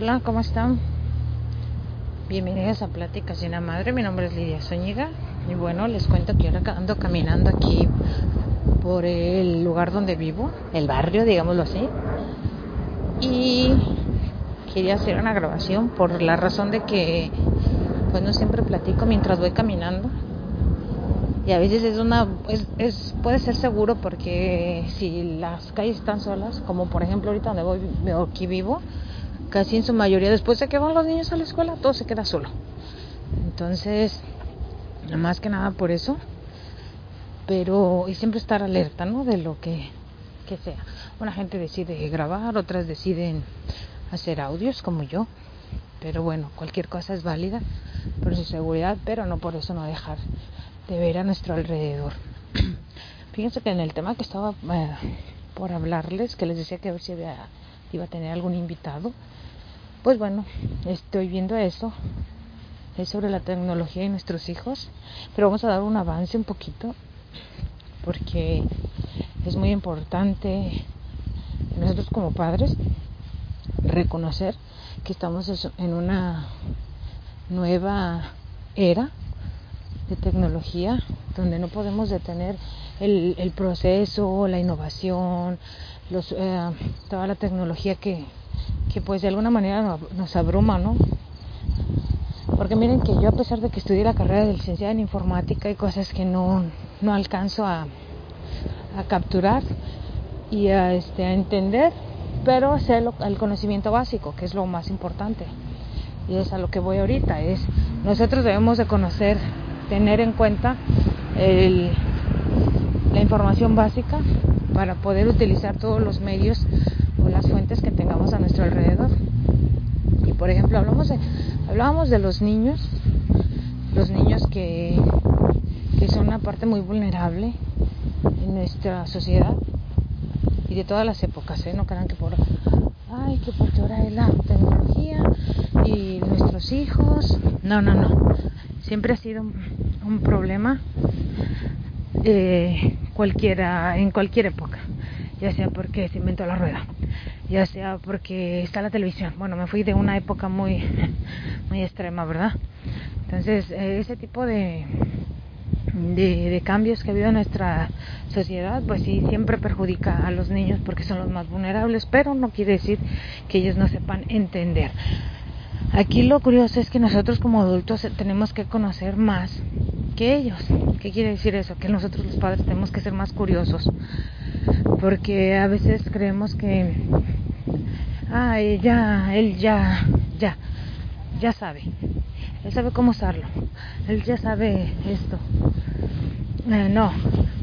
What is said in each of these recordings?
Hola, ¿cómo están? Bienvenidos a Pláticas Llena Madre. Mi nombre es Lidia Zúñiga. Y bueno, les cuento que ahora ando caminando aquí por el lugar donde vivo, el barrio, digámoslo así. Y quería hacer una grabación por la razón de que pues no siempre platico mientras voy caminando y a veces es una es, puede ser seguro porque si las calles están solas como por ejemplo ahorita donde voy aquí vivo casi en su mayoría después de que van los niños a la escuela todo se queda solo entonces más que nada por eso pero y siempre estar alerta no de lo que que sea una gente decide grabar otras deciden hacer audios como yo. Pero bueno, cualquier cosa es válida por su seguridad, pero no por eso no dejar de ver a nuestro alrededor. Fíjense que en el tema que estaba eh, por hablarles, que les decía que a ver si iba a tener algún invitado, pues bueno, estoy viendo eso. Es sobre la tecnología y nuestros hijos, pero vamos a dar un avance un poquito porque es muy importante nosotros como padres reconocer que estamos en una nueva era de tecnología donde no podemos detener el, el proceso, la innovación, los, eh, toda la tecnología que, que pues de alguna manera nos abruma, ¿no? Porque miren que yo a pesar de que estudié la carrera de licenciada en informática hay cosas que no, no alcanzo a, a capturar y a, este, a entender, pero sé el conocimiento básico, que es lo más importante. Y es a lo que voy ahorita, es nosotros debemos de conocer, tener en cuenta la información básica para poder utilizar todos los medios o las fuentes que tengamos a nuestro alrededor. Y por ejemplo, hablamos de, hablábamos de los niños, los niños que, que son una parte muy vulnerable en nuestra sociedad y de todas las épocas, ¿eh? no crean que por, ay, que porque ahora es la tecnología y nuestros hijos, no, no, no, siempre ha sido un, problema eh, cualquiera, en cualquier época, ya sea porque se inventó la rueda, ya sea porque está la televisión, bueno, me fui de una época muy, muy extrema, ¿verdad? Entonces, eh, ese tipo de, de, cambios que ha habido en nuestra sociedad, pues sí, siempre perjudica a los niños porque son los más vulnerables, pero no quiere decir que ellos no sepan entender. Aquí lo curioso es que nosotros como adultos tenemos que conocer más que ellos. ¿Qué quiere decir eso? Que nosotros los padres tenemos que ser más curiosos. Porque a veces creemos que, ay, ya, él ya, ya, ya sabe. Él sabe cómo usarlo. Él ya sabe esto. Eh, no,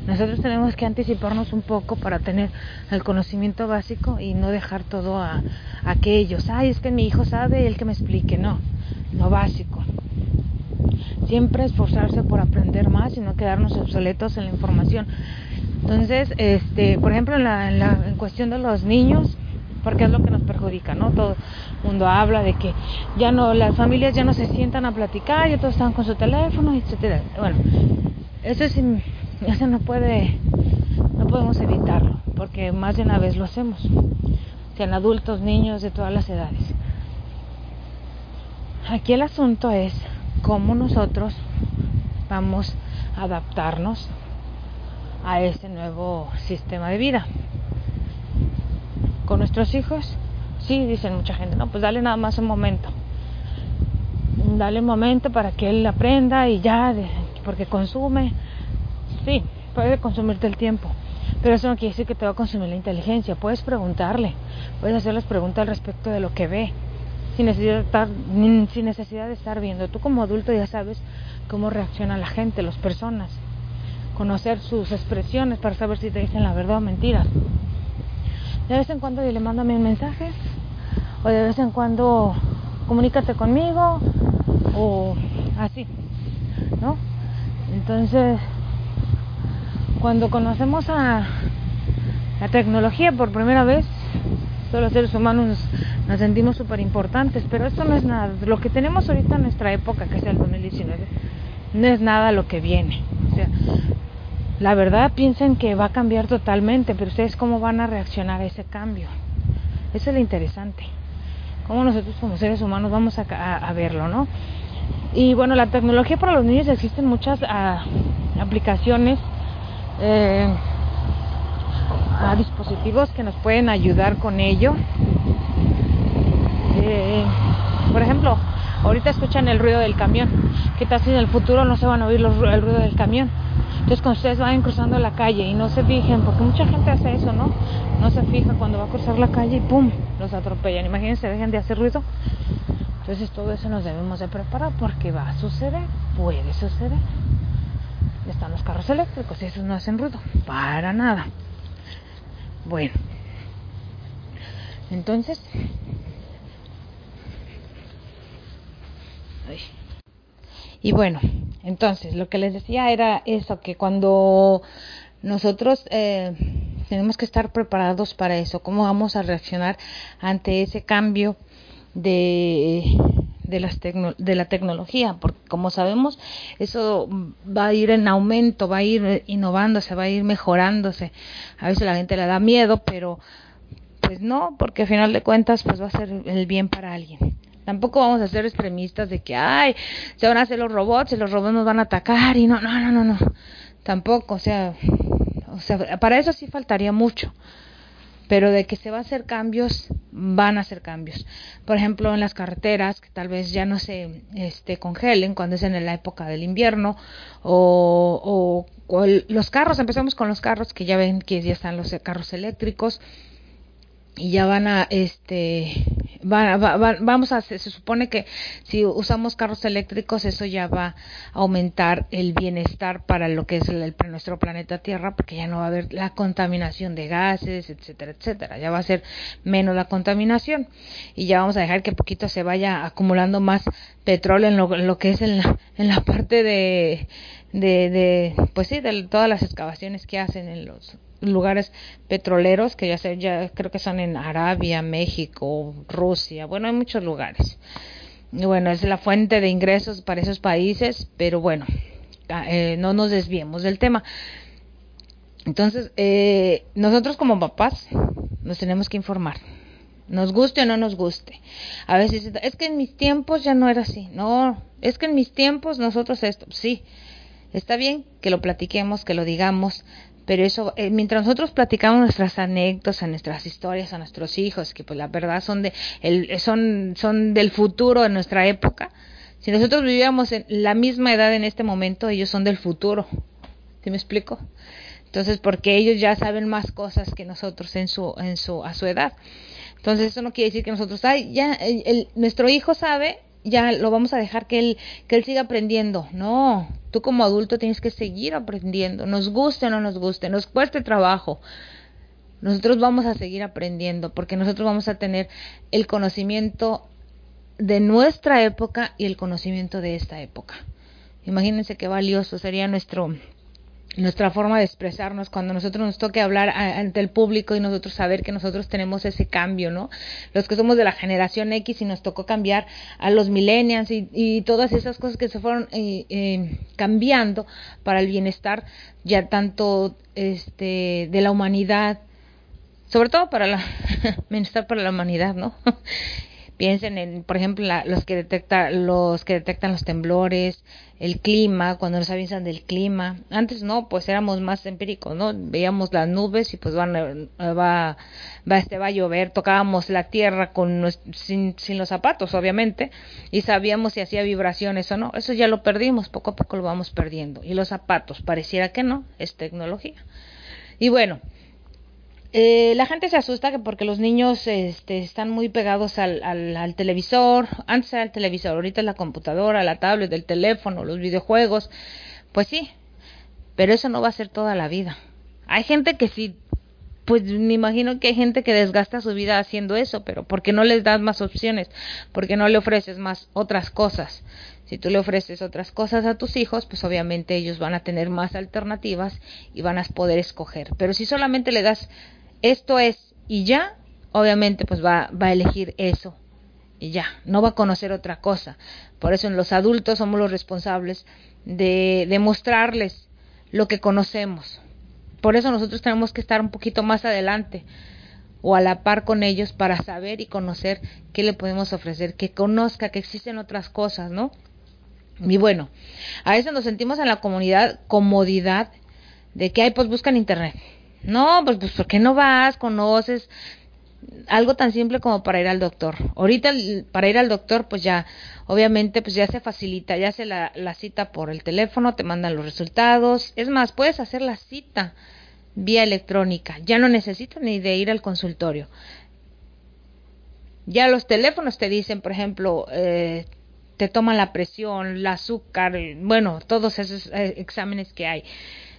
nosotros tenemos que anticiparnos un poco para tener el conocimiento básico y no dejar todo a, aquellos. Ay, es que mi hijo sabe, el que me explique. No, lo básico. Siempre esforzarse por aprender más y no quedarnos obsoletos en la información. Entonces, este, por ejemplo, en, la, en, cuestión de los niños, porque es lo que nos perjudica, ¿no? Todo el mundo habla de que ya no, las familias ya no se sientan a platicar, ya todos están con su teléfono, etcétera. Bueno, eso, es, eso no puede, no podemos evitarlo, porque más de una vez lo hacemos, sean adultos, niños, de todas las edades. Aquí el asunto es cómo nosotros vamos a adaptarnos a este nuevo sistema de vida. Con nuestros hijos, sí, dicen mucha gente, no, pues dale nada más un momento. Dale un momento para que él aprenda y ya, porque consume. Sí, puede consumirte el tiempo, pero eso no quiere decir que te va a consumir la inteligencia. Puedes preguntarle, puedes hacerles preguntas al respecto de lo que ve, sin necesidad de estar, sin necesidad de estar viendo. Tú como adulto ya sabes cómo reacciona la gente, las personas, conocer sus expresiones para saber si te dicen la verdad o mentiras. De vez en cuando le mándame un mensaje o de vez en cuando comunícate conmigo o así, ¿no? Entonces, cuando conocemos a la tecnología por primera vez, todos los seres humanos nos, sentimos súper importantes, pero esto no es nada. Lo que tenemos ahorita en nuestra época, que es el 2019, no es nada lo que viene. O sea, la verdad piensen que va a cambiar totalmente, pero ustedes cómo van a reaccionar a ese cambio. Eso es lo interesante. Cómo nosotros como seres humanos vamos a, verlo, ¿no? Y bueno, la tecnología para los niños existen muchas ah, aplicaciones. Eh, a dispositivos que nos pueden ayudar con ello. Por ejemplo, ahorita escuchan el ruido del camión. ¿Qué tal si en el futuro no se van a oír el ruido del camión? Entonces cuando ustedes vayan cruzando la calle y no se fijen, porque mucha gente hace eso, ¿no? No se fija cuando va a cruzar la calle y ¡pum! los atropellan. Imagínense, dejen de hacer ruido. Entonces todo eso nos debemos de preparar porque va a suceder, puede suceder. Están los carros eléctricos y esos no hacen ruido, para nada. Bueno, entonces, y bueno, entonces lo que les decía era eso, que cuando nosotros eh, tenemos que estar preparados para eso, cómo vamos a reaccionar ante ese cambio de de, las de la tecnología, porque como sabemos, eso va a ir en aumento, va a ir innovándose, va a ir mejorándose. A veces la gente le da miedo, pero pues no, porque al final de cuentas pues va a ser el bien para alguien. Tampoco vamos a ser extremistas de que, ay, se van a hacer los robots y los robots nos van a atacar y no, no, no, no, no. Tampoco, o sea, o sea, para eso sí faltaría mucho pero de que se va a hacer cambios, van a hacer cambios. Por ejemplo, en las carreteras, que tal vez ya no se este, congelen cuando es en la época del invierno, o, o, los carros, empezamos con los carros, que ya ven que ya están los carros eléctricos, y ya van a este vamos a se supone que si usamos carros eléctricos eso ya va a aumentar el bienestar para lo que es el, nuestro planeta Tierra porque ya no va a haber la contaminación de gases etcétera etcétera. Ya va a ser menos la contaminación. Y ya vamos a dejar que poquito se vaya acumulando más petróleo en lo, que es en la, en la parte de, de, de pues sí de todas las excavaciones que hacen en los lugares petroleros que ya sé, ya creo que son en Arabia, México, Rusia, bueno, hay muchos lugares. Y bueno, es la fuente de ingresos para esos países, pero bueno, ah, eh, no nos desviemos del tema. Entonces, eh, nosotros como papás nos tenemos que informar, nos guste o no nos guste. A veces es que en mis tiempos ya no era así, no, es que en mis tiempos nosotros esto, sí, está bien que lo platiquemos, que lo digamos, pero eso, eh, mientras nosotros platicamos nuestras anécdotas, nuestras historias a nuestros hijos, que pues la verdad son, de, el, son, son del futuro de nuestra época, si nosotros vivíamos en la misma edad en este momento, ellos son del futuro. ¿Sí me explico? Entonces, porque ellos ya saben más cosas que nosotros en su, en su, a su edad. Entonces, eso no quiere decir que nosotros, ay, ya, el, nuestro hijo sabe ya lo vamos a dejar que él, que él siga aprendiendo. No, tú como adulto tienes que seguir aprendiendo, nos guste o no nos guste, nos cueste trabajo. Nosotros vamos a seguir aprendiendo porque nosotros vamos a tener el conocimiento de nuestra época y el conocimiento de esta época. Imagínense qué valioso sería nuestro nuestra forma de expresarnos cuando nosotros nos toque hablar ante el público y nosotros saber que nosotros tenemos ese cambio, ¿no? Los que somos de la generación X y nos tocó cambiar a los millennials y, todas esas cosas que se fueron eh, eh, cambiando para el bienestar ya tanto este de la humanidad, sobre todo para la bienestar para la humanidad, ¿no? Piensen en, por ejemplo, los que detectan los que detectan los temblores, el clima, cuando nos avisan del clima. Antes no, pues éramos más empíricos, ¿no? Veíamos las nubes y pues van, eh, va, va, este, va a llover. Tocábamos la tierra con sin, sin los zapatos, obviamente, y sabíamos si hacía vibraciones o no. Eso ya lo perdimos, poco a poco lo vamos perdiendo. Y los zapatos, pareciera que no, es tecnología. Y bueno, eh, la gente se asusta porque los niños este, están muy pegados al, al, televisor. Antes era el televisor, ahorita es la computadora, la tablet, el teléfono, los videojuegos. Pues sí, pero eso no va a ser toda la vida. Hay gente que sí pues me imagino que hay gente que desgasta su vida haciendo eso, pero ¿por qué no les das más opciones? ¿Por qué no le ofreces más otras cosas? Si tú le ofreces otras cosas a tus hijos, pues obviamente ellos van a tener más alternativas y van a poder escoger. Pero si solamente le das esto es y ya, obviamente pues va, va a elegir eso y ya, no va a conocer otra cosa. Por eso en los adultos somos los responsables de demostrarles lo que conocemos. Por eso nosotros tenemos que estar un poquito más adelante o a la par con ellos para saber y conocer qué le podemos ofrecer, que conozca que existen otras cosas, ¿no? Y bueno, a veces nos sentimos en la comunidad comodidad de que hay, pues buscan internet. No, pues, pues ¿por qué no vas? Conoces algo tan simple como para ir al doctor. Ahorita para ir al doctor, pues ya, obviamente, pues ya se facilita, ya se la, cita por el teléfono, te mandan los resultados. Es más, puedes hacer la cita vía electrónica. Ya no necesitas ni de ir al consultorio. Ya los teléfonos te dicen, por ejemplo, eh, te toman la presión, el azúcar, bueno, todos esos eh, exámenes que hay.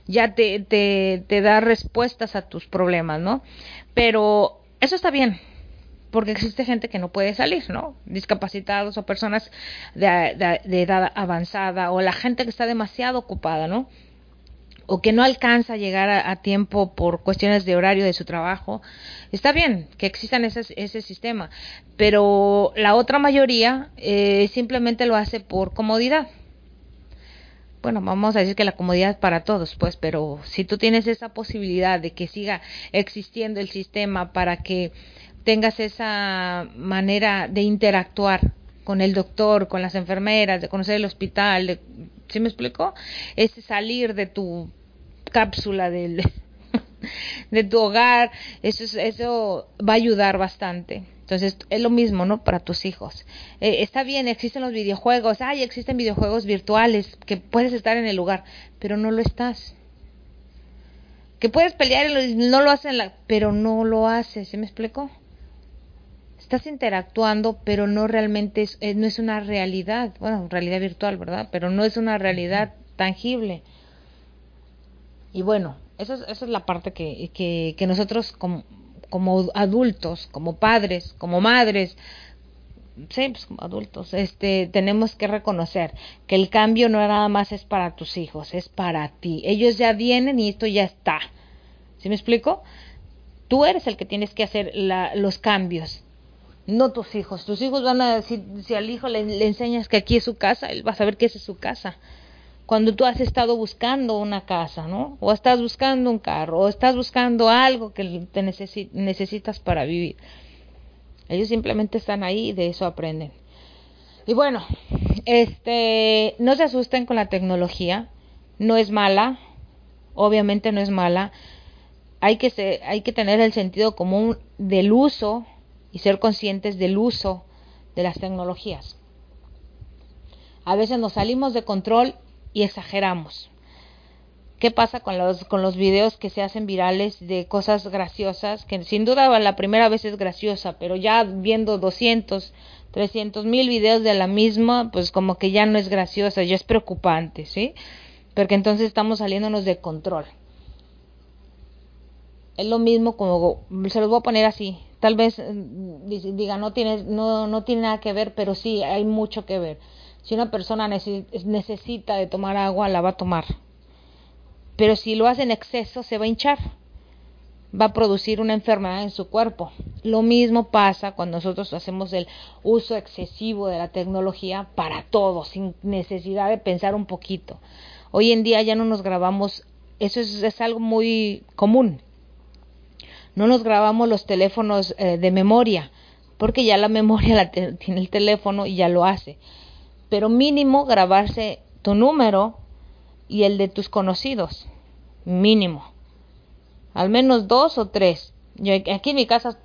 Ya te, te, te da respuestas a tus problemas, ¿no? Pero eso está bien, porque existe gente que no puede salir, ¿no? Discapacitados o personas de, edad avanzada o la gente que está demasiado ocupada, ¿no? O que no alcanza a llegar a, tiempo por cuestiones de horario de su trabajo. Está bien que existan ese, ese sistema, pero la otra mayoría eh, simplemente lo hace por comodidad bueno, vamos a decir que la comodidad es para todos, pues, pero si tú tienes esa posibilidad de que siga existiendo el sistema para que tengas esa manera de interactuar con el doctor, con las enfermeras, de conocer el hospital, de, ¿sí me explico? Ese salir de tu cápsula de tu hogar, eso, eso va a ayudar bastante. Entonces, es lo mismo, ¿no? Para tus hijos. Eh, está bien, existen los videojuegos, ay, existen videojuegos virtuales, que puedes estar en el lugar, pero no lo estás. Que puedes pelear y no lo hacen, la, pero no lo haces, ¿sí me explico? Estás interactuando, pero no realmente es, eh, no es una realidad, bueno, realidad virtual, ¿verdad? Pero no es una realidad tangible. Y bueno, esa es, es la parte que, que, que nosotros como como adultos, como padres, como madres, sí, pues como adultos, este, tenemos que reconocer que el cambio no nada más es para tus hijos, es para ti. Ellos ya vienen y esto ya está. ¿Sí me explico? Tú eres el que tienes que hacer la, los cambios, no tus hijos. Tus hijos van a decir, si al hijo le, le enseñas que aquí es su casa, él va a saber que esa es su casa cuando tú has estado buscando una casa, ¿no? O estás buscando un carro, o estás buscando algo que te necesitas para vivir. Ellos simplemente están ahí y de eso aprenden. Y bueno, este, no se asusten con la tecnología, no es mala, obviamente no es mala. Hay que, ser, hay que tener el sentido común del uso y ser conscientes del uso de las tecnologías. A veces nos salimos de control y exageramos. ¿Qué pasa con los, con los videos que se hacen virales de cosas graciosas? Que sin duda la primera vez es graciosa, pero ya viendo 200, 300 mil videos de la misma, pues como que ya no es graciosa, ya es preocupante, ¿sí? Porque entonces estamos saliéndonos de control. Es lo mismo como, se los voy a poner así, tal vez mm, diga, no tiene, no, no tiene nada que ver, pero sí, hay mucho que ver si una persona necesita de tomar agua, la va a tomar. Pero si lo hace en exceso, se va a hinchar. Va a producir una enfermedad en su cuerpo. Lo mismo pasa cuando nosotros hacemos el uso excesivo de la tecnología para todo, sin necesidad de pensar un poquito. Hoy en día ya no nos grabamos, eso es, algo muy común. No nos grabamos los teléfonos eh, de memoria, porque ya la memoria la tiene el teléfono y ya lo hace pero mínimo grabarse tu número y el de tus conocidos, mínimo. Al menos dos o tres. Yo, aquí en mi casa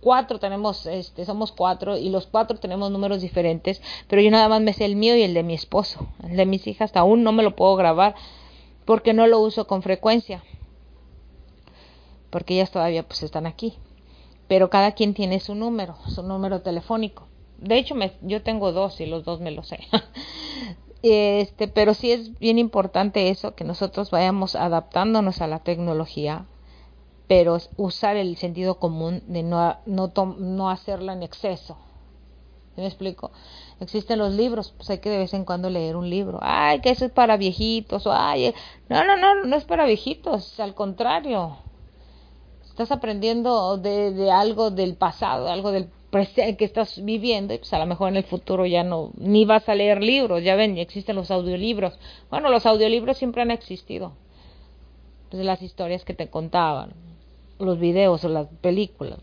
cuatro tenemos, este, somos cuatro y los cuatro tenemos números diferentes, pero yo nada más me sé el mío y el de mi esposo. El de mis hijas aún no me lo puedo grabar porque no lo uso con frecuencia. Porque ellas todavía pues están aquí. Pero cada quien tiene su número, su número telefónico. De hecho, me, yo tengo dos y los dos me los sé. este, pero sí es bien importante eso, que nosotros vayamos adaptándonos a la tecnología pero usar el sentido común de no, no, no hacerlo en exceso. ¿Me explico? Existen los libros, pues hay que de vez en cuando leer un libro. Ay, que eso es para viejitos. O, ay, no, no, no, no es para viejitos, al contrario. Estás aprendiendo de, de algo del pasado, algo del presente que estás viviendo y pues a lo mejor en el futuro ya no, ni vas a leer libros, ya ven, existen los audiolibros. Bueno, los audiolibros siempre han existido. Pues las historias que te contaban, los videos o las películas.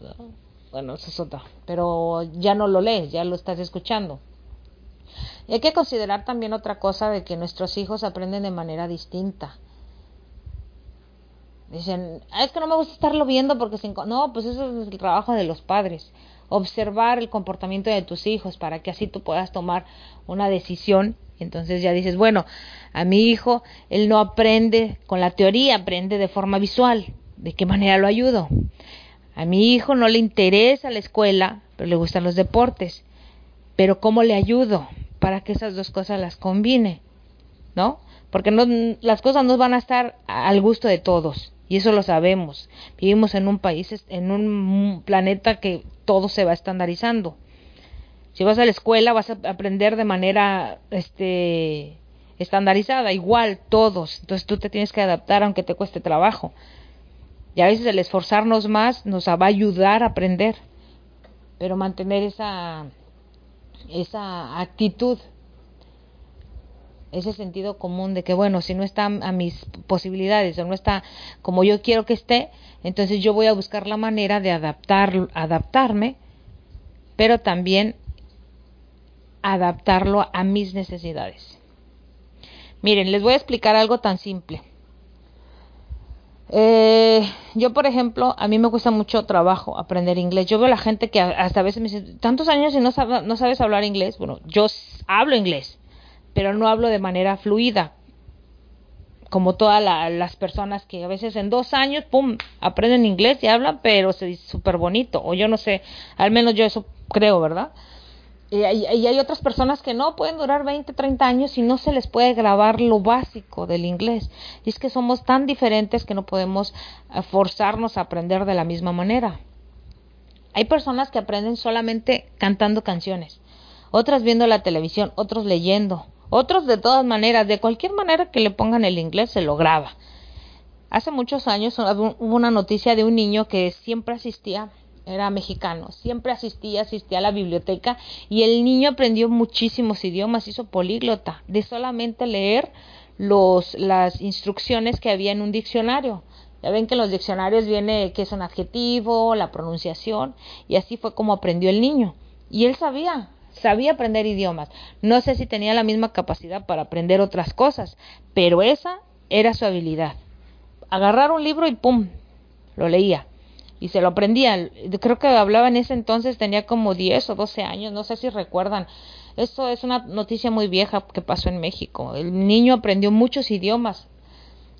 Bueno, eso es otra. Pero ya no lo lees, ya lo estás escuchando. Y hay que considerar también otra cosa de que nuestros hijos aprenden de manera distinta. Dicen, ah, es que no me gusta estarlo viendo porque no, pues eso es el trabajo de los padres. Observar el comportamiento de tus hijos para que así tú puedas tomar una decisión. Entonces ya dices, bueno, a mi hijo, él no aprende con la teoría, aprende de forma visual. ¿De qué manera lo ayudo? A mi hijo no le interesa la escuela, pero le gustan los deportes. Pero ¿cómo le ayudo para que esas dos cosas las combine? ¿No? Porque no, las cosas no van a estar al gusto de todos. Y eso lo sabemos. Vivimos en un país, en un planeta que todo se va estandarizando. Si vas a la escuela vas a aprender de manera este estandarizada, igual todos. Entonces tú te tienes que adaptar aunque te cueste trabajo. Y a veces el esforzarnos más nos va a ayudar a aprender. Pero mantener esa esa actitud ese sentido común de que bueno, si no está a mis posibilidades o no está como yo quiero que esté, entonces yo voy a buscar la manera de adaptar adaptarme, pero también adaptarlo a mis necesidades. Miren, les voy a explicar algo tan simple. Eh, yo, por ejemplo, a mí me cuesta mucho trabajo aprender inglés. Yo veo a la gente que hasta a veces me dice, tantos años y no, no sabes hablar inglés. Bueno, yo hablo inglés, pero no hablo de manera fluida, como todas las personas que a veces en dos años, pum, aprenden inglés y hablan, pero es súper bonito. O yo no sé, al menos yo eso creo, ¿verdad? Y hay, otras personas que no pueden durar 20, 30 años y no se les puede grabar lo básico del inglés. Y es que somos tan diferentes que no podemos eh, forzarnos a aprender de la misma manera. Hay personas que aprenden solamente cantando canciones, otras viendo la televisión, otros leyendo, otros de todas maneras, de cualquier manera que le pongan el inglés se lo graba. Hace muchos años hubo una noticia de un niño que siempre asistía era mexicano, siempre asistía, asistía a la biblioteca y el niño aprendió muchísimos idiomas, hizo políglota, de solamente leer los, las instrucciones que había en un diccionario. Ya ven que en los diccionarios viene qué es un adjetivo, la pronunciación, y así fue como aprendió el niño. Y él sabía, sabía aprender idiomas. No sé si tenía la misma capacidad para aprender otras cosas, pero esa era su habilidad. Agarrar un libro y ¡pum! lo leía y se lo aprendía. Creo que hablaba en ese entonces, tenía como 10 o 12 años, no sé si recuerdan. Esto es una noticia muy vieja que pasó en México. El niño aprendió muchos idiomas.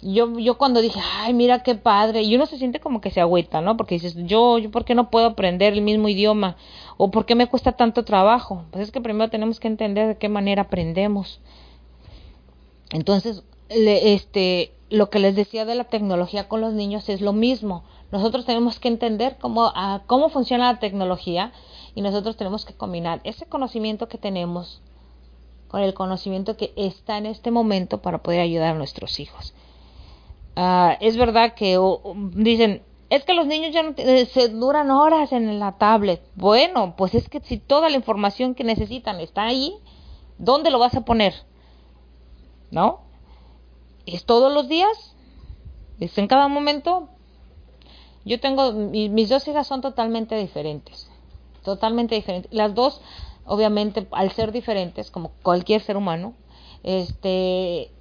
Yo, yo cuando dije, ay, mira qué padre, y uno se siente como que se agüita, ¿no? Porque dices, yo, yo, ¿por qué no puedo aprender el mismo idioma? ¿O por qué me cuesta tanto trabajo? Pues es que primero tenemos que entender de qué manera aprendemos. Entonces, este, lo que les decía de la tecnología con los niños es lo mismo. Nosotros tenemos que entender cómo, ah, cómo funciona la tecnología y nosotros tenemos que combinar ese conocimiento que tenemos con el conocimiento que está en este momento para poder ayudar a nuestros hijos. Ah, es verdad que dicen, es que los niños ya no eh, se duran horas en la tablet. Bueno, pues es que si toda la información que necesitan está ahí, ¿dónde lo vas a poner? ¿No? ¿Es todos los días? ¿Es en cada momento? Yo tengo, mis dos hijas son totalmente diferentes, totalmente diferentes. Las dos, obviamente, al ser diferentes, como cualquier ser humano, este,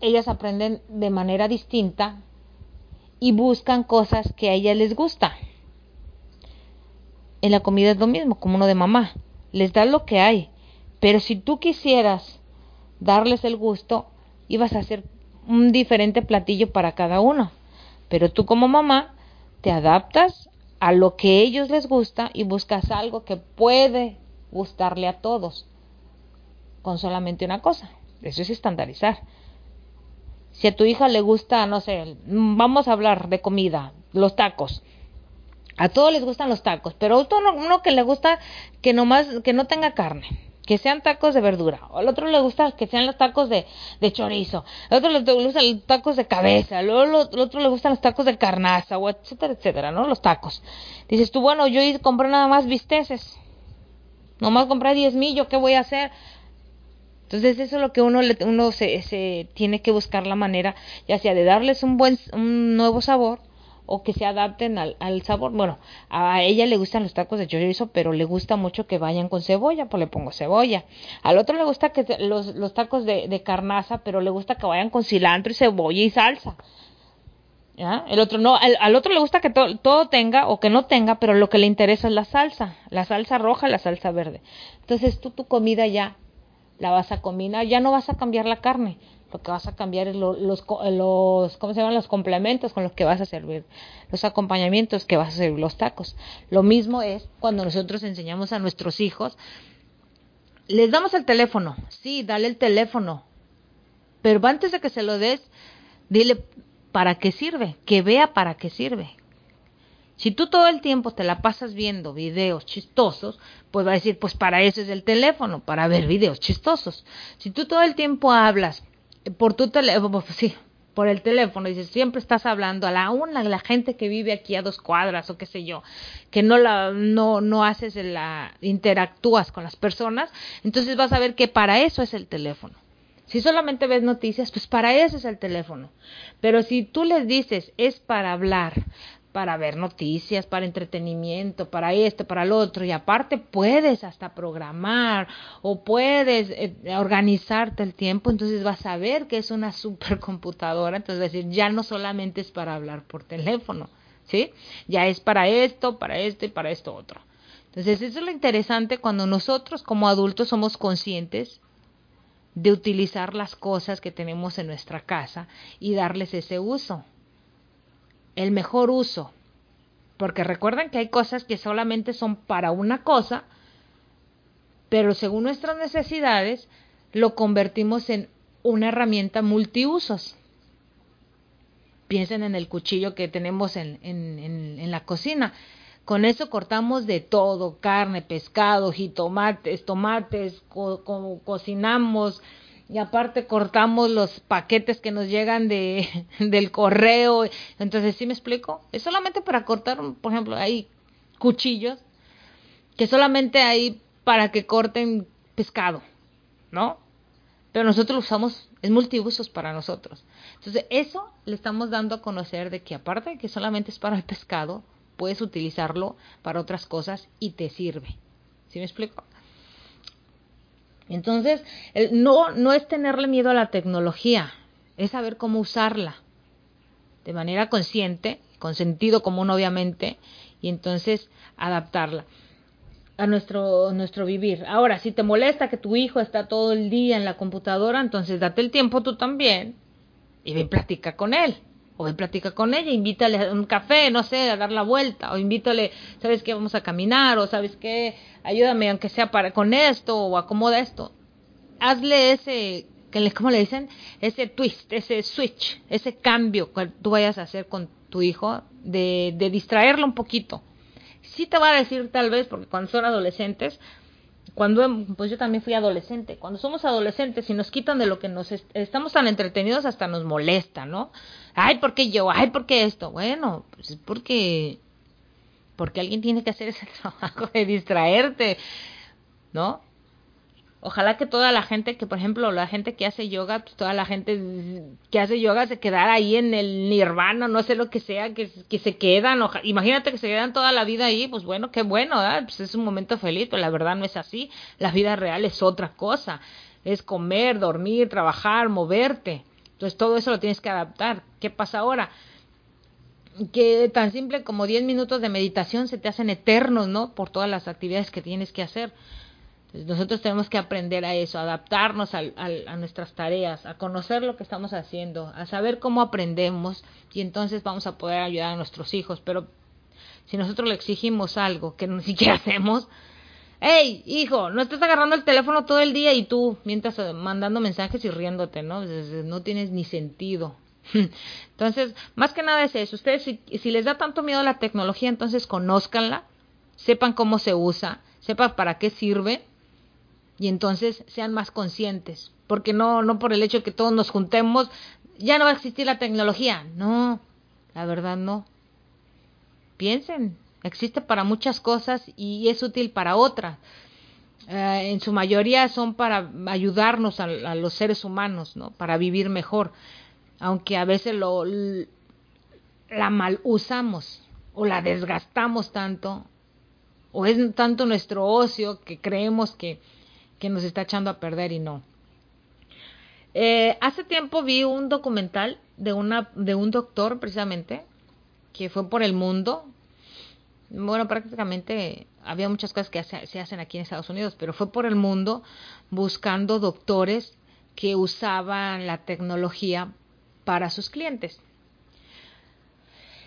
ellas aprenden de manera distinta y buscan cosas que a ellas les gusta. En la comida es lo mismo, como uno de mamá. Les da lo que hay. Pero si tú quisieras darles el gusto, ibas a hacer un diferente platillo para cada uno. Pero tú como mamá te adaptas a lo que ellos les gusta y buscas algo que puede gustarle a todos con solamente una cosa. Eso es estandarizar. Si a tu hija le gusta, no sé, vamos a hablar de comida, los tacos. A todos les gustan los tacos, pero a uno, uno que le gusta que nomás, que no tenga carne, que sean tacos de verdura. Al otro le gusta que sean los tacos de, chorizo. Al otro le gustan los tacos de cabeza. Luego al otro le gustan los tacos de carnaza, o etcétera, etcétera, ¿no? Los tacos. Dices tú, bueno, yo compré nada más bisteces. Nomás compré 10 mil, ¿yo qué voy a hacer? Entonces eso es lo que uno, le, uno se, se tiene que buscar la manera, ya sea de darles un buen, un nuevo sabor, o que se adapten al, sabor. Bueno, a ella le gustan los tacos de chorizo, pero le gusta mucho que vayan con cebolla, pues le pongo cebolla. Al otro le gusta que los, los tacos de, de carnaza, pero le gusta que vayan con cilantro y cebolla y salsa. ¿Ya? El otro no, al, otro le gusta que todo tenga o que no tenga, pero lo que le interesa es la salsa, la salsa roja, la salsa verde. Entonces tú tu comida ya la vas a combinar, ya no vas a cambiar la carne, lo que vas a cambiar es los, los, ¿cómo se llaman? Los complementos con los que vas a servir, los acompañamientos que vas a servir los tacos. Lo mismo es cuando nosotros enseñamos a nuestros hijos, les damos el teléfono, sí, dale el teléfono, pero antes de que se lo des, dile para qué sirve, que vea para qué sirve. Si tú todo el tiempo te la pasas viendo videos chistosos, pues va a decir, pues para eso es el teléfono, para ver videos chistosos. Si tú todo el tiempo hablas por tu teléfono, pues sí, por el teléfono, dices, siempre estás hablando a la una, la gente que vive aquí a dos cuadras o qué sé yo, que no la, no, no haces la, interactúas con las personas, entonces vas a ver que para eso es el teléfono. Si solamente ves noticias, pues para eso es el teléfono. Pero si tú les dices, es para hablar, para ver noticias, para entretenimiento, para esto, para lo otro, y aparte puedes hasta programar o puedes eh, organizarte el tiempo, entonces vas a ver que es una supercomputadora, entonces decir, ya no solamente es para hablar por teléfono, ¿sí? Ya es para esto, para esto y para esto otro. Entonces, eso es lo interesante cuando nosotros como adultos somos conscientes de utilizar las cosas que tenemos en nuestra casa y darles ese uso el mejor uso. Porque recuerden que hay cosas que solamente son para una cosa, pero según nuestras necesidades lo convertimos en una herramienta multiusos. Piensen en el cuchillo que tenemos en, en, en, la cocina. Con eso cortamos de todo, carne, pescado, jitomates, tomates, cocinamos, y aparte cortamos los paquetes que nos llegan de, del correo. Entonces, ¿sí me explico? Es solamente para cortar, por ejemplo, hay cuchillos que solamente hay para que corten pescado, ¿no? Pero nosotros lo usamos, es multiusos para nosotros. Entonces, eso le estamos dando a conocer de que aparte de que solamente es para el pescado, puedes utilizarlo para otras cosas y te sirve. ¿Sí me explico? Entonces, no, no es tenerle miedo a la tecnología, es saber cómo usarla de manera consciente, con sentido común obviamente, y entonces adaptarla a nuestro, nuestro vivir. Ahora, si te molesta que tu hijo está todo el día en la computadora, entonces date el tiempo tú también y ven platica con él. O ven platica con ella, invítale a un café, no sé, a dar la vuelta, o invítale, ¿sabes qué? Vamos a caminar, o ¿sabes qué? ayúdame aunque sea para con esto o acomoda esto. Hazle ese, ¿cómo le dicen? Ese twist, ese switch, ese cambio que tú vayas a hacer con tu hijo de, de distraerlo un poquito. Sí te va a decir tal vez, porque cuando son adolescentes, cuando pues yo también fui adolescente, cuando somos adolescentes y nos quitan de lo que nos estamos tan entretenidos hasta nos molesta, ¿no? Ay, ¿por qué yo? Ay, ¿por qué esto? Bueno, pues es porque porque alguien tiene que hacer ese trabajo de distraerte, ¿no? Ojalá que toda la gente que, por ejemplo, la gente que hace yoga, pues toda la gente que hace yoga se quedara ahí en el nirvana, no sé lo que sea, que, se quedan, imagínate que se quedan toda la vida ahí, pues bueno, qué bueno, pues es un momento feliz, pero la verdad no es así, la vida real es otra cosa, es comer, dormir, trabajar, moverte, entonces todo eso lo tienes que adaptar. ¿Qué pasa ahora? que tan simple como 10 minutos de meditación se te hacen eternos, ¿no? Por todas las actividades que tienes que hacer. Nosotros tenemos que aprender a eso, adaptarnos a nuestras tareas, a conocer lo que estamos haciendo, a saber cómo aprendemos y entonces vamos a poder ayudar a nuestros hijos. Pero si nosotros le exigimos algo que ni siquiera hacemos, hey, hijo, no estás agarrando el teléfono todo el día y tú mientras mandando mensajes y riéndote, ¿no? No tienes ni sentido. Entonces, más que nada es eso. Ustedes, si les da tanto miedo la tecnología, entonces conózcanla, sepan cómo se usa, sepan para qué sirve y entonces sean más conscientes. Porque no, no por el hecho de que todos nos juntemos, ya no va a existir la tecnología. No, la verdad no. Piensen, existe para muchas cosas y es útil para otras. Eh, en su mayoría son para ayudarnos a, a, los seres humanos, ¿no? Para vivir mejor. Aunque a veces lo, la mal usamos o la desgastamos tanto, o es tanto nuestro ocio que creemos que, que nos está echando a perder y no. Eh, hace tiempo vi un documental de, una, de un doctor precisamente que fue por el mundo. Bueno, prácticamente había muchas cosas que se, hacen aquí en Estados Unidos, pero fue por el mundo buscando doctores que usaban la tecnología para sus clientes.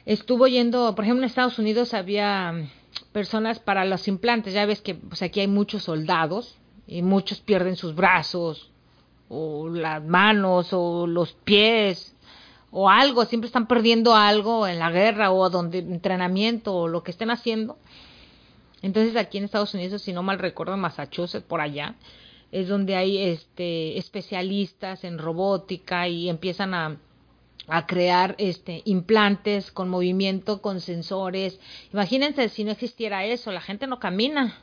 Estuvo yendo, por ejemplo, en Estados Unidos había personas para los implantes. Ya ves que pues, aquí hay muchos soldados y muchos pierden sus brazos o las manos o los pies o algo, siempre están perdiendo algo en la guerra o donde entrenamiento o lo que estén haciendo. Entonces aquí en Estados Unidos, si no mal recuerdo, en Massachusetts, por allá, es donde hay este especialistas en robótica y empiezan a, a crear este implantes con movimiento, con sensores. Imagínense si no existiera eso, la gente no camina,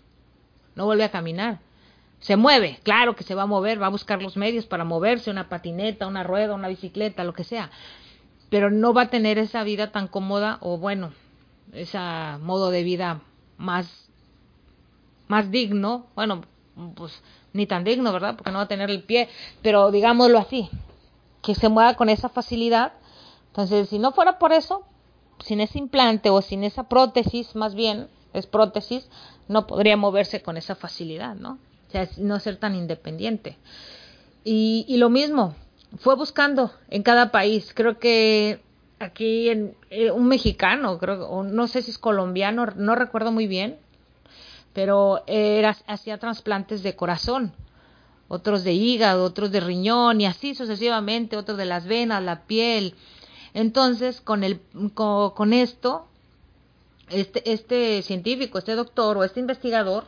no vuelve a caminar. Se mueve, claro que se va a mover, va a buscar los medios para moverse, una patineta, una rueda, una bicicleta, lo que sea. Pero no va a tener esa vida tan cómoda o bueno, ese modo de vida más más digno, bueno, pues ni tan digno, ¿verdad? Porque no va a tener el pie, pero digámoslo así, que se mueva con esa facilidad. Entonces, si no fuera por eso, sin ese implante o sin esa prótesis, más bien, es prótesis, no podría moverse con esa facilidad, ¿no? O sea, no ser tan independiente. Y, y lo mismo, fue buscando en cada país. Creo que aquí en, eh, un mexicano, creo, o no sé si es colombiano, no recuerdo muy bien, pero era, hacía trasplantes de corazón, otros de hígado, otros de riñón y así sucesivamente, otros de las venas, la piel. Entonces, con, el, con, esto, este, este científico, este doctor o este investigador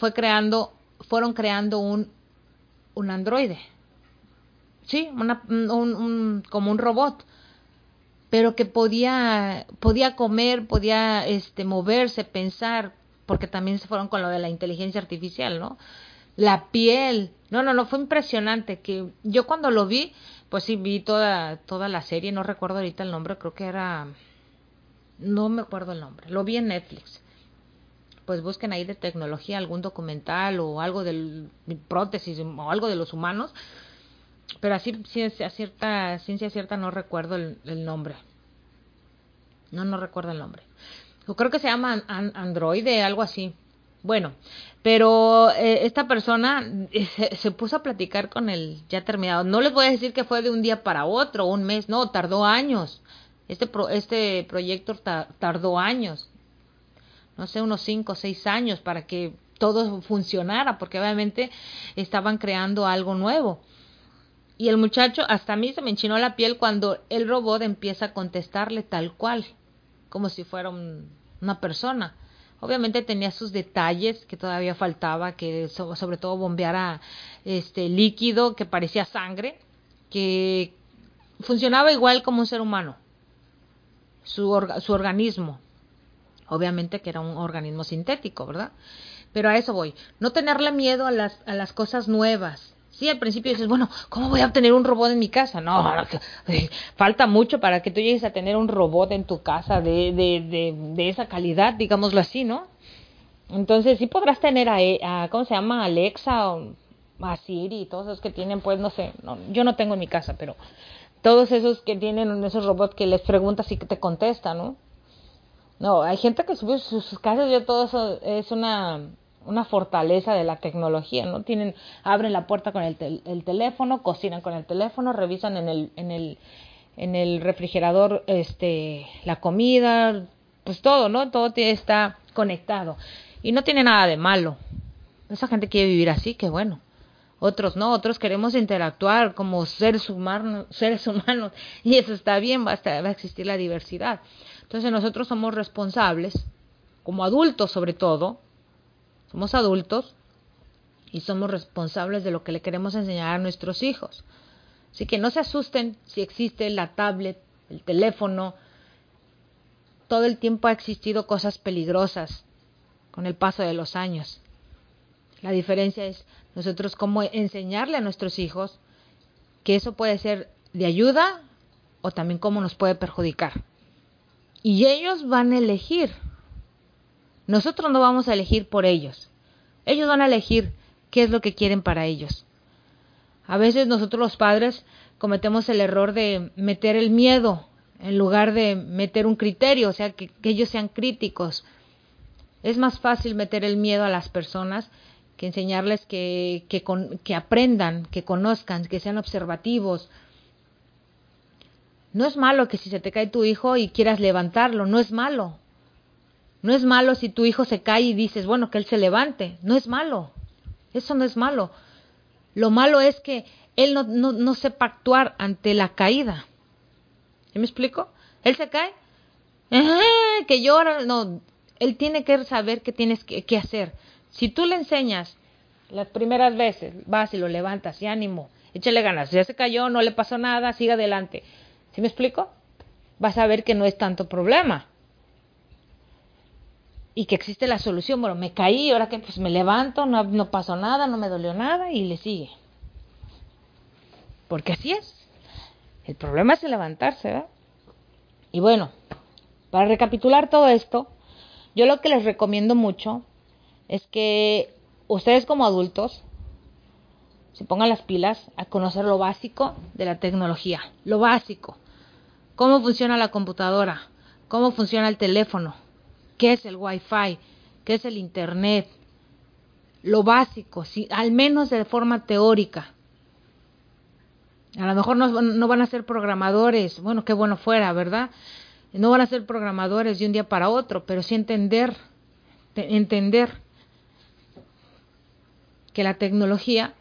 fue creando fueron creando un, un androide. Sí, una, un, como un robot, pero que podía, podía comer, podía este, moverse, pensar, porque también se fueron con lo de la inteligencia artificial, ¿no? La piel, no, no, no, fue impresionante, que yo cuando lo vi, pues sí, vi toda, toda la serie, no recuerdo ahorita el nombre, creo que era, no me acuerdo el nombre, lo vi en Netflix pues busquen ahí de tecnología algún documental o algo de prótesis o algo de los humanos. Pero así ciencia cierta, ciencia cierta no recuerdo el, nombre. No, no recuerdo el nombre. Yo creo que se llama Androide, algo así. Bueno, pero eh, esta persona se, se, puso a platicar con el ya terminado. No les voy a decir que fue de un día para otro, un mes, no, tardó años. Este, pro, este proyecto ta, tardó años no sé, unos cinco o seis años para que todo funcionara, porque obviamente estaban creando algo nuevo. Y el muchacho, hasta a mí se me enchinó la piel cuando el robot empieza a contestarle tal cual, como si fuera un, una persona. Obviamente tenía sus detalles que todavía faltaba, que sobre todo bombeara este líquido que parecía sangre, que funcionaba igual como un ser humano, su, su organismo, Obviamente que era un organismo sintético, ¿verdad? Pero a eso voy. No tenerle miedo a las, a las cosas nuevas. Sí, al principio dices, bueno, ¿cómo voy a obtener un robot en mi casa? No, falta mucho para que tú llegues a tener un robot en tu casa de, de, de, de esa calidad, digámoslo así, ¿no? Entonces sí podrás tener a, a ¿cómo se llama? Alexa o a Siri y todos esos que tienen, pues no sé, no, yo no tengo en mi casa, pero todos esos que tienen esos robots que les preguntas y que te contestan, ¿no? No, hay gente que sube sus casas, yo todo eso es una, una fortaleza de la tecnología, ¿no? Tienen, abren la puerta con el, tel, el teléfono, cocinan con el teléfono, revisan en el, en el, en el refrigerador este, la comida, pues todo, ¿no? Todo está conectado. Y no tiene nada de malo. Esa gente quiere vivir así, que bueno. Otros no, otros queremos interactuar como seres humanos, seres humanos y eso está bien, va a, va a existir la diversidad. Entonces nosotros somos responsables, como adultos sobre todo, somos adultos y somos responsables de lo que le queremos enseñar a nuestros hijos. Así que no se asusten si existe la tablet, el teléfono. Todo el tiempo ha existido cosas peligrosas con el paso de los años. La diferencia es nosotros cómo enseñarle a nuestros hijos que eso puede ser de ayuda o también cómo nos puede perjudicar. Y ellos van a elegir. Nosotros no vamos a elegir por ellos. Ellos van a elegir qué es lo que quieren para ellos. A veces nosotros los padres cometemos el error de meter el miedo en lugar de meter un criterio, o sea, que, ellos sean críticos. Es más fácil meter el miedo a las personas que enseñarles que, que, que aprendan, que conozcan, que sean observativos. No es malo que si se te cae tu hijo y quieras levantarlo, no es malo. No es malo si tu hijo se cae y dices, bueno, que él se levante, no es malo. Eso no es malo. Lo malo es que él no, no, no sepa actuar ante la caída. ¿Me explico? Él se cae, que llora, no, él tiene que saber qué tienes que, que, hacer. Si tú le enseñas las primeras veces, vas y lo levantas y ánimo, échale ganas, ya se cayó, no le pasó nada, siga adelante. ¿Sí me explico? Vas a ver que no es tanto problema. Y que existe la solución. Bueno, me caí, ahora que pues me levanto, no, no pasó nada, no me dolió nada y le sigue. Porque así es. El problema es levantarse, ¿verdad? Y bueno, para recapitular todo esto, yo lo que les recomiendo mucho es que ustedes como adultos se pongan las pilas a conocer lo básico de la tecnología, lo básico. Cómo funciona la computadora, cómo funciona el teléfono, qué es el Wi-Fi, qué es el Internet, lo básico, si, al menos de forma teórica. A lo mejor no, no, van a ser programadores, bueno, qué bueno fuera, ¿verdad? No van a ser programadores de un día para otro, pero sí entender, entender que la tecnología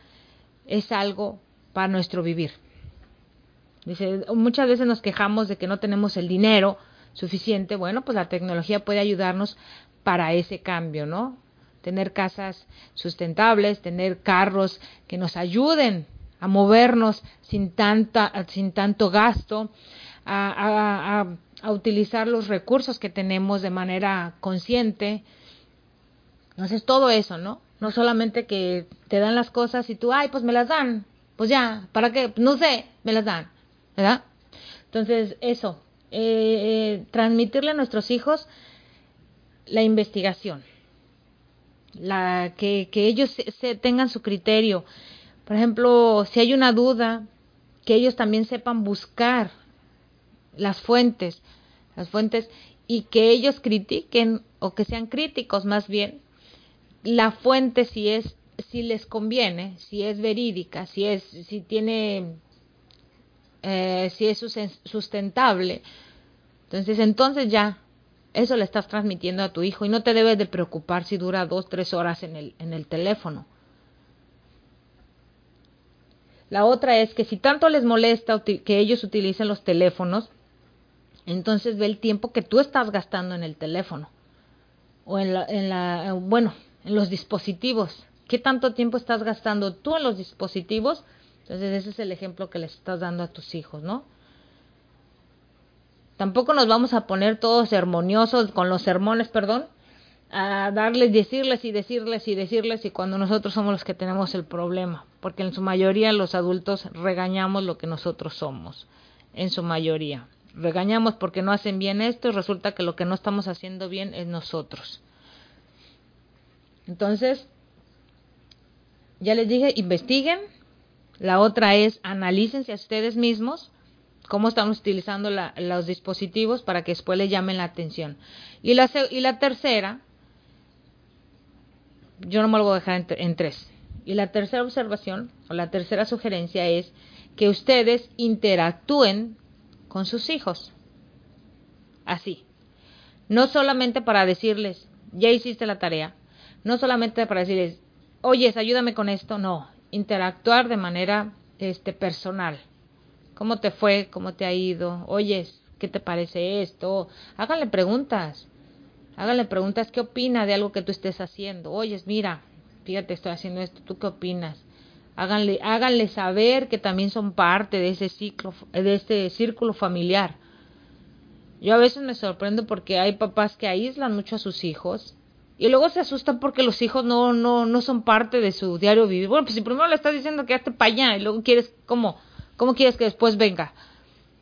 es algo para nuestro vivir. Dice, muchas veces nos quejamos de que no tenemos el dinero suficiente. Bueno, pues la tecnología puede ayudarnos para ese cambio, ¿no? Tener casas sustentables, tener carros que nos ayuden a movernos sin, tanta, sin tanto gasto, a, a, a utilizar los recursos que tenemos de manera consciente. Entonces, todo eso, ¿no? No solamente que te dan las cosas y tú, ay, pues me las dan. Pues ya, ¿para qué? No sé, me las dan. ¿Verdad? Entonces, eso, eh, eh, transmitirle a nuestros hijos la investigación, la, que, que ellos se, se tengan su criterio, por ejemplo, si hay una duda, que ellos también sepan buscar las fuentes, las fuentes y que ellos critiquen o que sean críticos más bien la fuente si es si les conviene, si es verídica, si es si tiene eh, si es sustentable. Entonces, entonces ya eso le estás transmitiendo a tu hijo y no te debes de preocupar si dura dos, tres horas en el, en el teléfono. La otra es que si tanto les molesta que ellos utilicen los teléfonos, entonces ve el tiempo que tú estás gastando en el teléfono o en la, en la bueno, en los dispositivos. ¿Qué tanto tiempo estás gastando tú en los dispositivos? Entonces ese es el ejemplo que les estás dando a tus hijos, ¿no? Tampoco nos vamos a poner todos armoniosos con los sermones, perdón, a darles, decirles y decirles y decirles y cuando nosotros somos los que tenemos el problema, porque en su mayoría los adultos regañamos lo que nosotros somos, en su mayoría. Regañamos porque no hacen bien esto y resulta que lo que no estamos haciendo bien es nosotros. Entonces, ya les dije, investiguen. La otra es, analícense a ustedes mismos cómo estamos utilizando la, los dispositivos para que después les llamen la atención. Y la, y la tercera yo no me lo voy a dejar en, en tres. Y la tercera observación o la tercera sugerencia es que ustedes interactúen con sus hijos. Así. No solamente para decirles, ya hiciste la tarea. No solamente para decirles, oyes, ayúdame con esto. No. Interactuar de manera este personal. ¿Cómo te fue? ¿Cómo te ha ido? Oyes, ¿qué te parece esto? Háganle preguntas. Háganle preguntas, ¿qué opina de algo que tú estés haciendo? Oyes, mira, fíjate, estoy haciendo esto, ¿tú qué opinas? Háganle, háganle saber que también son parte de ese ciclo, de este círculo familiar. Yo a veces me sorprendo porque hay papás que aíslan mucho a sus hijos y luego se asustan porque los hijos no, no, no son parte de su diario vivir. Bueno, pues si primero le estás diciendo que hazte para allá y luego quieres, ¿cómo? ¿Cómo quieres que después venga?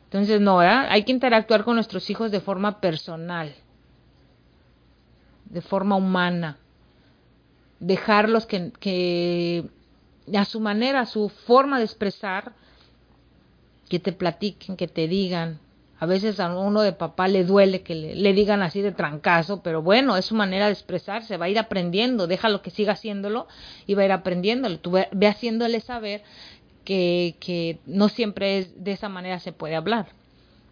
Entonces, no, ¿verdad? Hay que interactuar con nuestros hijos de forma personal, de forma humana. Dejarlos que, que a su manera, a su forma de expresar, que te platiquen, que te digan. A veces a uno de papá le duele que le, digan así de trancazo, pero bueno, es su manera de expresarse, va a ir aprendiendo, déjalo que siga haciéndolo y va a ir aprendiéndolo. Tú ve, ve haciéndole saber que, que no siempre es de esa manera se puede hablar.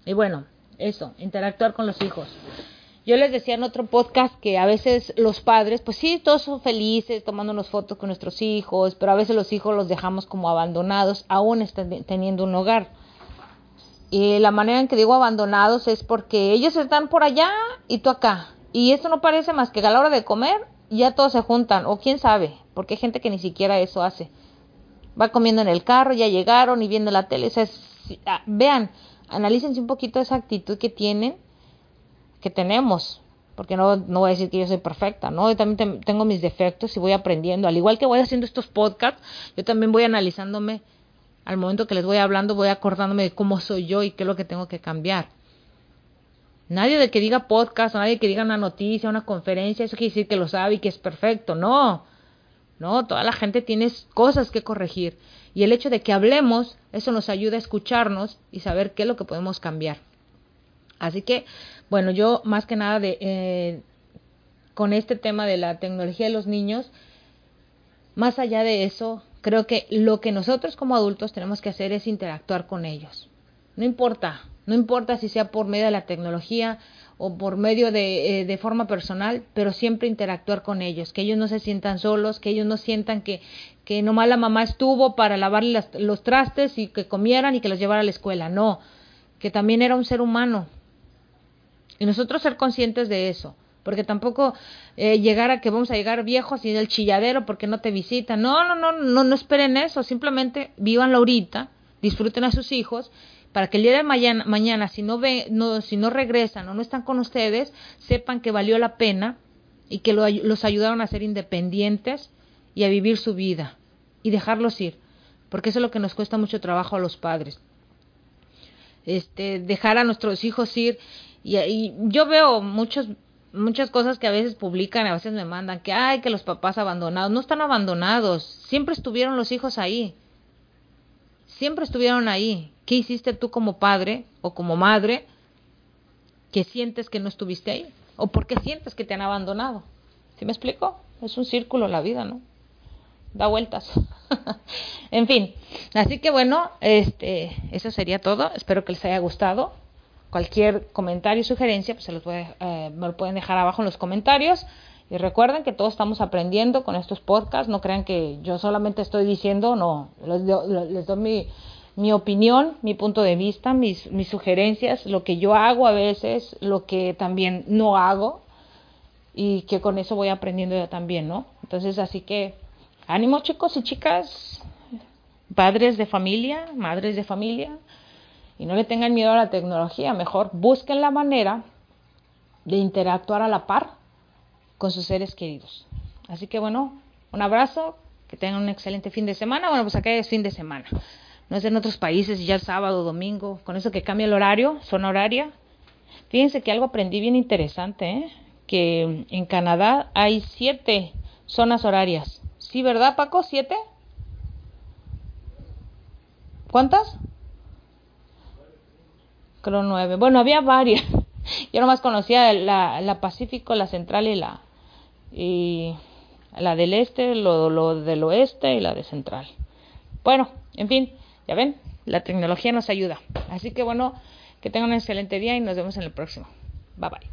Y bueno, eso, interactuar con los hijos. Yo les decía en otro podcast que a veces los padres, pues sí, todos son felices tomándonos fotos con nuestros hijos, pero a veces los hijos los dejamos como abandonados, aún teniendo un hogar. Y la manera en que digo abandonados es porque ellos están por allá y tú acá. Y eso no parece más que a la hora de comer ya todos se juntan, o quién sabe, porque hay gente que ni siquiera eso hace. Va comiendo en el carro, ya llegaron y viendo la tele. O sea, ah, vean, analícense un poquito esa actitud que tienen que tenemos, porque no, no voy a decir que yo soy perfecta, ¿no? Yo también tengo mis defectos y voy aprendiendo. Al igual que voy haciendo estos podcasts, yo también voy analizándome, al momento que les voy hablando, voy acordándome de cómo soy yo y qué es lo que tengo que cambiar. Nadie de que diga podcast, nadie que diga una noticia, una conferencia, eso quiere decir que lo sabe y que es perfecto. No, no, toda la gente tiene cosas que corregir. Y el hecho de que hablemos, eso nos ayuda a escucharnos y saber qué es lo que podemos cambiar. Así que, bueno, yo más que nada de, eh, con este tema de la tecnología de los niños, más allá de eso, creo que lo que nosotros como adultos tenemos que hacer es interactuar con ellos. No importa, no importa si sea por medio de la tecnología o por medio de, eh, de, forma personal, pero siempre interactuar con ellos, que ellos no se sientan solos, que ellos no sientan que, que nomás la mamá estuvo para lavar los trastes y que comieran y que los llevara a la escuela. No, que también era un ser humano, y nosotros ser conscientes de eso. Porque tampoco eh, llegar a que vamos a llegar viejos y del chilladero porque no te visitan. No, no, no, no, no esperen eso. Simplemente vivan ahorita, disfruten a sus hijos para que el día de mañana, mañana si no ve, no, si no regresan o no están con ustedes, sepan que valió la pena y que los ayudaron a ser independientes y a vivir su vida y dejarlos ir, porque eso es lo que nos cuesta mucho trabajo a los padres. Este, dejar a nuestros hijos ir y, yo veo muchos muchas cosas que a veces publican, a veces me mandan, que ay, que los papás abandonados, no están abandonados, siempre estuvieron los hijos ahí, siempre estuvieron ahí. ¿Qué hiciste tú como padre o como madre que sientes que no estuviste ahí? ¿O por qué sientes que te han abandonado? ¿Sí me explico? Es un círculo la vida, ¿no? Da vueltas. en fin, así que bueno, este, eso sería todo. Espero que les haya gustado cualquier comentario y sugerencia, pues se los eh, me lo pueden dejar abajo en los comentarios. Y recuerden que todos estamos aprendiendo con estos podcasts. No crean que yo solamente estoy diciendo, no, les, doy mi, mi, opinión, mi punto de vista, mis, mis sugerencias, lo que yo hago a veces, lo que también no hago. Y que con eso voy aprendiendo yo también, ¿no? Entonces, así que ánimo chicos y chicas, padres de familia, madres de familia y no le tengan miedo a la tecnología, mejor busquen la manera de interactuar a la par con sus seres queridos. Así que bueno, un abrazo, que tengan un excelente fin de semana. Bueno, pues acá es fin de semana. No es en otros países, ya el sábado, domingo, con eso que cambia el horario, zona horaria. Fíjense que algo aprendí bien interesante, ¿eh? que en Canadá hay siete zonas horarias. ¿Sí, verdad, Paco? ¿Siete? ¿Cuántas? Creo nueve. Bueno, había varias. Yo nomás conocía la, la Pacífico, la Central y la y la del Este, lo, lo del Oeste y la de Central. Bueno, en fin, ya ven, la tecnología nos ayuda. Así que bueno, que tengan un excelente día y nos vemos en el próximo. Bye bye.